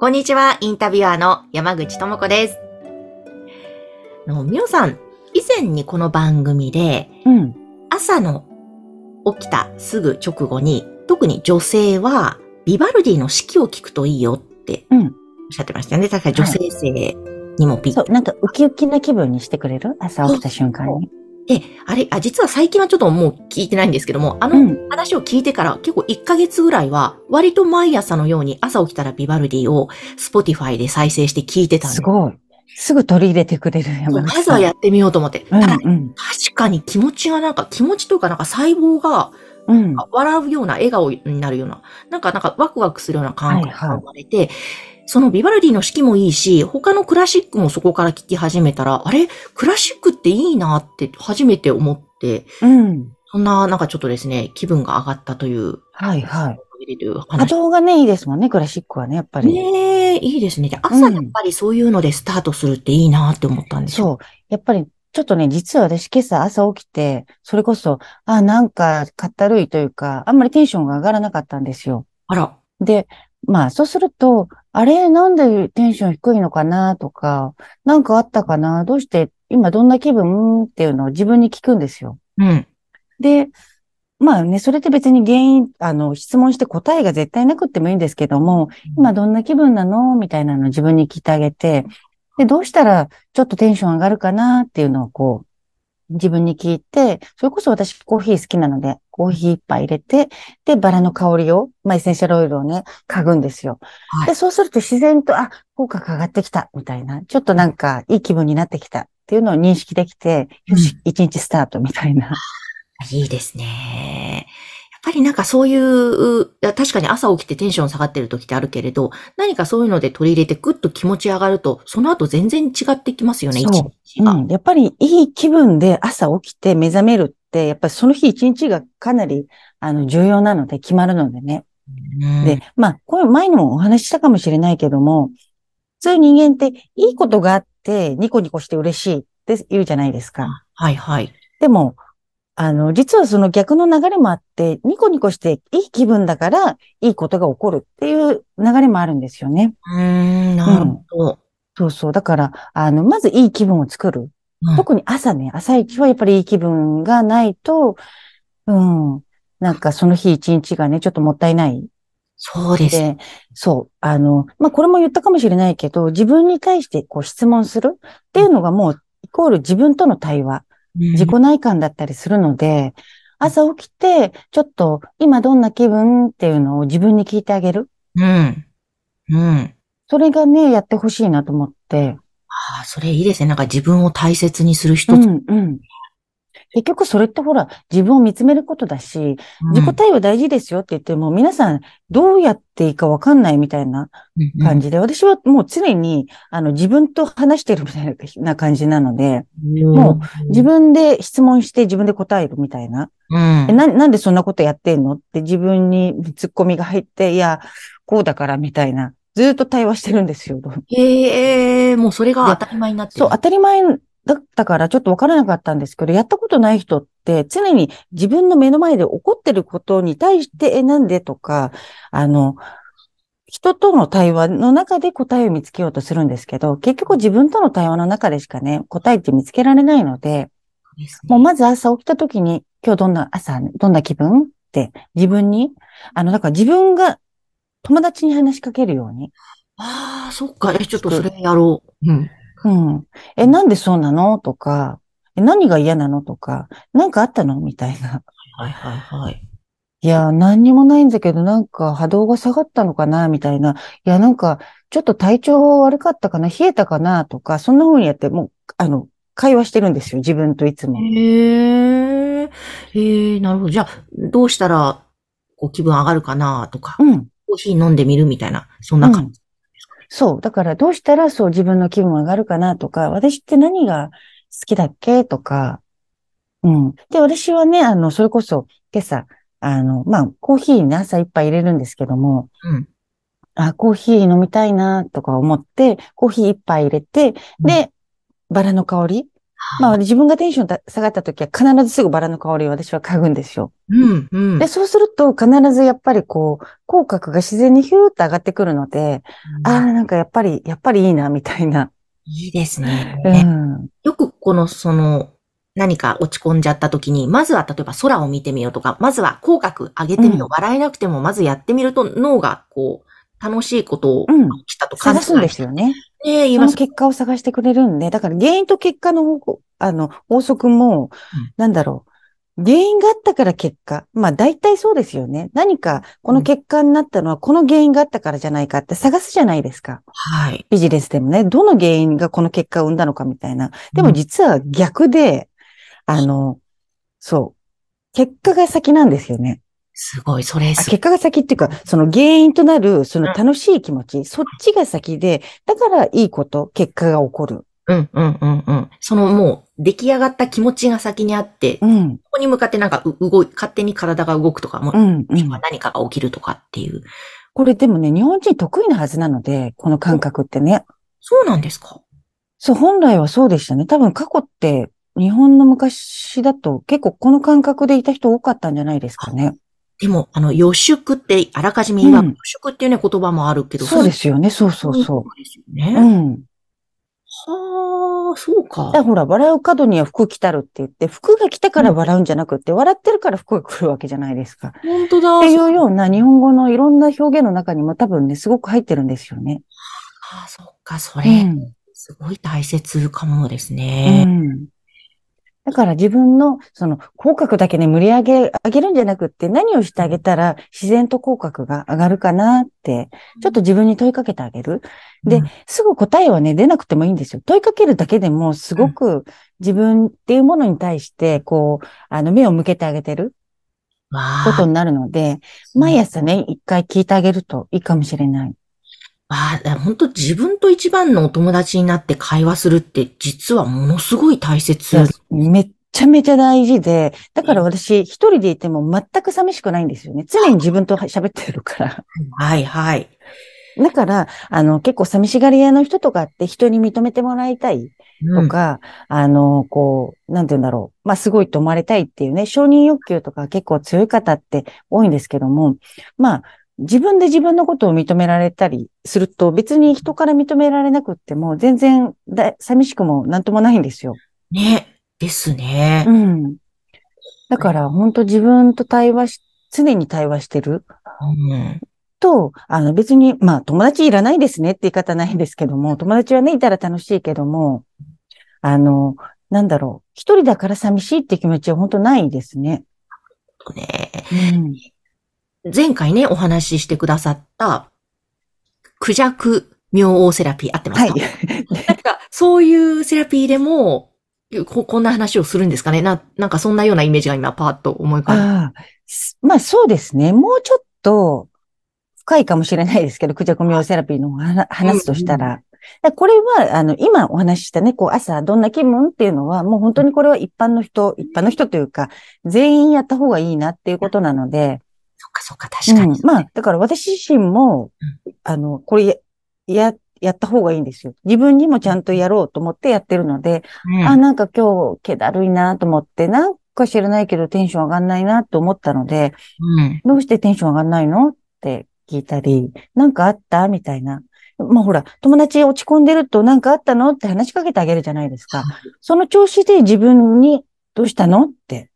こんにちは、インタビュアーの山口智子です。あの、みおさん、以前にこの番組で、うん。朝の起きたすぐ直後に、特に女性は、ビバルディの式を聞くといいよってうん。おっしゃってましたよね。だから女性性にもピッそうなんかウキウキな気分にしてくれる？朝起きた瞬間にで、あれ、あ、実は最近はちょっともう聞いてないんですけども、あのうん。話を聞いてから結構1ヶ月ぐらいは、割と毎朝のように朝起きたらビバルディを Spotify で再生して聞いてたんです。ごい。すぐ取り入れてくれる山まずはやってみようと思って。うんただうん確かに気持ちがなんか、気持ちというかなんか細胞がうん。笑うような、笑顔になるような、なんかなんかワクワクするような感覚はいはい。が生まれて、そのビバルディの式もいいし、他のクラシックもそこから聴き始めたら、あれ？クラシックっていいなって初めて思って、うんそんななんかちょっとですね、気分が上がったという、はいはい波話。動がね、いいですもんね、クラシックはね、やっぱり。ねえ、いいですね。で朝やっぱりそういうのでスタートするっていいなって思ったんですよ。そう。やっぱり、ちょっとね、実は私今朝朝起きて、それこそ、あ、なんか、かったるいというか、あんまりテンションが上がらなかったんですよ。あら。で、まあ、そうすると、あれ、なんでテンション低いのかなとか、なんかあったかな？どうして、今どんな気分？っていうのを自分に聞くんですよ。うん。で、まあね、それって別に原因、あの、質問して答えが絶対なくってもいいんですけども、今どんな気分なの？みたいなのを自分に聞いてあげて、で、どうしたらちょっとテンション上がるかな？っていうのをこう、自分に聞いて、それこそ私コーヒー好きなので、コーヒー一杯入れて、で、バラの香りを、まあ、エッセンシャルオイルをね、嗅ぐんですよ。はいで、そうすると自然と、あ、口角上がってきた、みたいな、ちょっとなんかいい気分になってきたっていうのを認識できて、よし、一日スタートみたいな。いいですね。やっぱりなんかそういう、確かに朝起きてテンション下がってる時ってあるけれど、何かそういうので取り入れてグッと気持ち上がると、その後全然違ってきますよね、そう一日が。うん。やっぱりいい気分で朝起きて目覚めるって、やっぱりその日一日がかなり、あの、重要なので、決まるのでね。うんで、まあ、これ前にもお話ししたかもしれないけども、普通人間っていいことがあってニコニコして嬉しいって言うじゃないですか。はいはい。でも、あの、実はその逆の流れもあって、ニコニコしていい気分だからいいことが起こるっていう流れもあるんですよね。うーん、なるほど。そうそう。だから、あの、まずいい気分を作る。うん特に朝ね、朝一はやっぱりいい気分がないと、うん、なんかその日一日がね、ちょっともったいない。そうです。で、そう、あの、まあ、これも言ったかもしれないけど、自分に対してこう質問するっていうのがもう、イコール自分との対話、自己内観だったりするので、朝起きて、ちょっと今どんな気分っていうのを自分に聞いてあげる。うん。うん。それがね、やってほしいなと思って。ああ、それいいですね。なんか自分を大切にする一つ。うん、うん。結局それってほら、自分を見つめることだし、自己対話大事ですよって言っても、皆さんどうやっていいかわかんないみたいな感じで、私はもう常に、あの、自分と話してるみたいな感じなので、もう自分で質問して自分で答えるみたいな。うんえな、なんでそんなことやってんのって自分に突っ込みが入って、いや、こうだからみたいな。ずっと対話してるんですよ。へえ、もうそれが当たり前になってる。そう、当たり前だったからちょっとわからなかったんですけど、やったことない人って常に自分の目の前で起こってることに対して、え、なんでとか、あの、人との対話の中で答えを見つけようとするんですけど、結局自分との対話の中でしかね、答えって見つけられないので、ですねもうまず朝起きた時に、今日どんな朝、どんな気分って自分に、あの、だから自分が友達に話しかけるように、ああ、そっか。え、ちょっとそれやろう。うん。うん。え、なんでそうなの？とか、え、何が嫌なの？とか、なんかあったの？みたいな。はいはいはい。いや、何にもないんだけど、なんか波動が下がったのかな？みたいな。いや、なんか、ちょっと体調悪かったかな？冷えたかな？とか、そんな風にやって、もう、あの、会話してるんですよ、自分といつも。へえ、へえ、なるほど。じゃあ、どうしたら、こう、気分上がるかな？とか、うん。コーヒー飲んでみる？みたいな、そんな感じ。そう。だからどうしたらそう自分の気分上がるかなとか、私って何が好きだっけとか、うん。で、私はね、あの、それこそ今朝、あの、まあ、コーヒーね、朝一杯入れるんですけども、うん。あ、コーヒー飲みたいなとか思って、コーヒー一杯入れて、で、バラの香り。まあ、自分がテンションた下がった時は必ずすぐバラの香りを私は嗅ぐんですよ。うん、うん。で、そうすると必ずやっぱりこう、口角が自然にヒューッと上がってくるので、ああ、なんかやっぱり、やっぱりいいな、みたいな。いいですね。うん。よくこの、その、何か落ち込んじゃった時に、まずは例えば空を見てみようとか、まずは口角上げてみよう。うん笑えなくてもまずやってみると脳がこう、楽しいことをたと感じ探すんですよね。ねえ、言いその。結果を探してくれるんで、だから原因と結果の方向あの、法則も、うんなんだろう。原因があったから結果。まあ大体そうですよね。何かこの結果になったのはこの原因があったからじゃないかって探すじゃないですか。はい。ビジネスでもね、どの原因がこの結果を生んだのかみたいな。でも実は逆で、あの、そう。結果が先なんですよね。すごい、それ結果が先っていうか、その原因となる、その楽しい気持ち、そっちが先で、だからいいこと、結果が起こる。うん、うん、うん、うん。そのもう、出来上がった気持ちが先にあって、こうん、こに向かってなんかう動い、勝手に体が動くとか、もう、うん、うん。今何かが起きるとかっていう。これでもね、日本人得意なはずなので、この感覚ってね。そうなんですか？そう、本来はそうでしたね。多分過去って、日本の昔だと結構この感覚でいた人多かったんじゃないですかね。でも、あの、予祝って、あらかじめ言わ、うん予祝っていうね、言葉もあるけど、そうですよね。そうそうそそうですよう。ね。うん。はあ、そうかだから。ほら、笑う角には服来たるって言って、服が来たから笑うんじゃなくって、笑ってるから服が来るわけじゃないですか。本当だ。っていうような日本語のいろんな表現の中にも多分ね、すごく入ってるんですよね。ああ、そっか、そうれ、ん。すごい大切かもですうね。ん。だから自分の、その、口角だけね、盛り上げ、上げるんじゃなくって、何をしてあげたら自然と口角が上がるかなって、ちょっと自分に問いかけてあげる。でうんすぐ答えはね、出なくてもいいんですよ。問いかけるだけでも、すごく自分っていうものに対して、こう、あの、目を向けてあげてることになるので、毎朝ね、一回聞いてあげるといいかもしれない。わあ、本当自分と一番のお友達になって会話するって、実はものすごい大切。めっちゃめちゃ大事で、だから私一人でいても全く寂しくないんですよね。常に自分と喋ってるから。はい、はい。だから、あの、結構寂しがり屋の人とかって人に認めてもらいたいとか、あの、こう、なんて言うんだろう。まあ、すごいと思われたいっていうね、承認欲求とか結構強い方って多いんですけども、まあ、自分で自分のことを認められたりすると、別に人から認められなくっても、全然だ寂しくもなんともないんですよ。うんね。ですねう。ん。だから、本当自分と対話し、常に対話してるうん。と、あの別に、まあ友達いらないですねって言い方ないんですけども、友達はね、いたら楽しいけども、あの、なんだろう、一人だから寂しいって気持ちは本当ないですね。とね。うん。前回ね、お話ししてくださった、クジャク妙王セラピー合ってますはいか、。なんか、そういうセラピーでも、ここんな話をするんですかね？な、なんかそんなようなイメージが今パーッと思い浮かんで。ああ、すまあそうですね。もうちょっと深いかもしれないですけど、クジャコミオセラピーの話話すとしたら。だこれは、あの、今お話ししたね、こう朝どんな気分っていうのは、もう本当にこれは一般の人、一般の人というか、全員やった方がいいなっていうことなので、かそっか、確かに。うん、まあ、だから私自身も、あの、これや、や、やった方がいいんですよ。自分にもちゃんとやろうと思ってやってるので、うんあ、なんか今日気だるいなと思って、なんか知らないけどテンション上がんないなと思ったので、うん。どうしてテンション上がんないのって聞いたり、なんかあったみたいな。まあほら、友達落ち込んでるとなんかあったのって話しかけてあげるじゃないですか。その調子で自分にどうしたのって、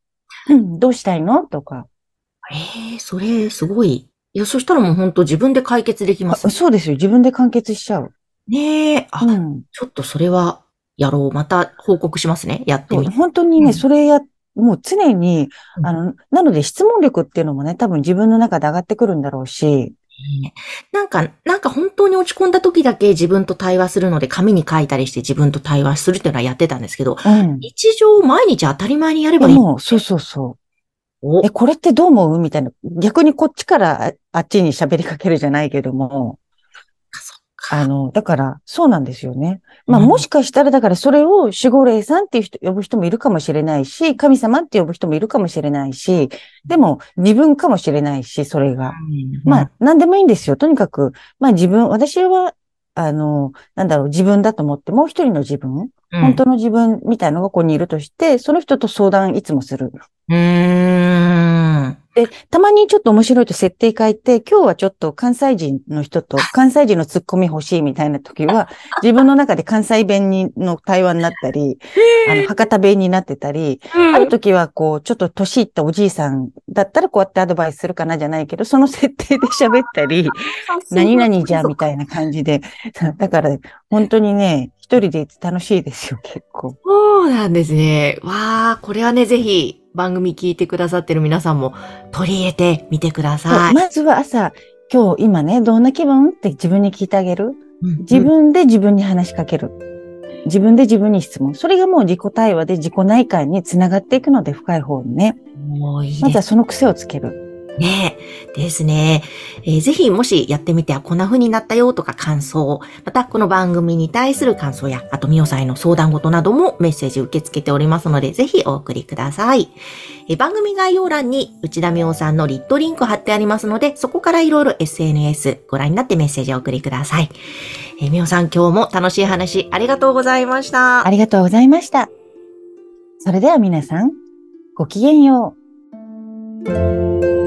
うん、どうしたいのとか。ええそれ、すごい。いや、そしたらもう本当自分で解決できますあ。そうですよ。自分で完結しちゃう。ねえ。あ、うん。ちょっとそれは、やろう。また報告しますね。やってみて。本当にね、うんそれや、もう常に、うんあの、なので質問力っていうのもね、多分自分の中で上がってくるんだろうし、ねなんか、なんか本当に落ち込んだ時だけ自分と対話するので、紙に書いたりして自分と対話するっていうのはやってたんですけど、うん。日常毎日当たり前にやればいい。もう、そうそうそう。おえ、これってどう思う？みたいな。逆にこっちからああっちに喋りかけるじゃないけども。あの、だから、そうなんですよね。まあ、うんもしかしたら、だからそれを守護霊さんっていう人、呼ぶ人もいるかもしれないし、神様って呼ぶ人もいるかもしれないし、でも自分かもしれないし、それが。まあ、何でもいいんですよ。とにかく、まあ自分、私は、あの、なんだろう、自分だと思って、もう一人の自分、うん本当の自分みたいのがここにいるとして、その人と相談いつもする。うーん。で、たまにちょっと面白いと設定変えて、今日はちょっと関西人の人と関西人のツッコミ欲しいみたいな時は、自分の中で関西弁にの対話になったり、あの、博多弁になってたり、ある時はこう、ちょっと年いったおじいさんだったらこうやってアドバイスするかなじゃないけど、その設定で喋ったり、何々じゃみたいな感じで。だから、本当にね、一人で楽しいですよ、結構。そうなんですね。わあ、これはね、ぜひ番組聞いてくださってる皆さんも取り入れてみてください。まずは朝、今日今ね、どんな気分って自分に聞いてあげる？うん自分で自分に話しかける。自分で自分に質問。それがもう自己対話で自己内観につながっていくので、深い方にね。もういいまずはその癖をつける。ねえ。ですね。えーぜひ、もしやってみて、あこんな風になったよとか感想、またこの番組に対する感想や、あと、みおさんへの相談事などもメッセージ受け付けておりますので、ぜひお送りください。えー番組概要欄に内田みおさんのリットリンク貼ってありますので、そこからいろいろ SNS ご覧になってメッセージをお送りください。えーみおさん、今日も楽しい話ありがとうございましたあ。りがとうございました。それでは皆さん、ごきげんよう。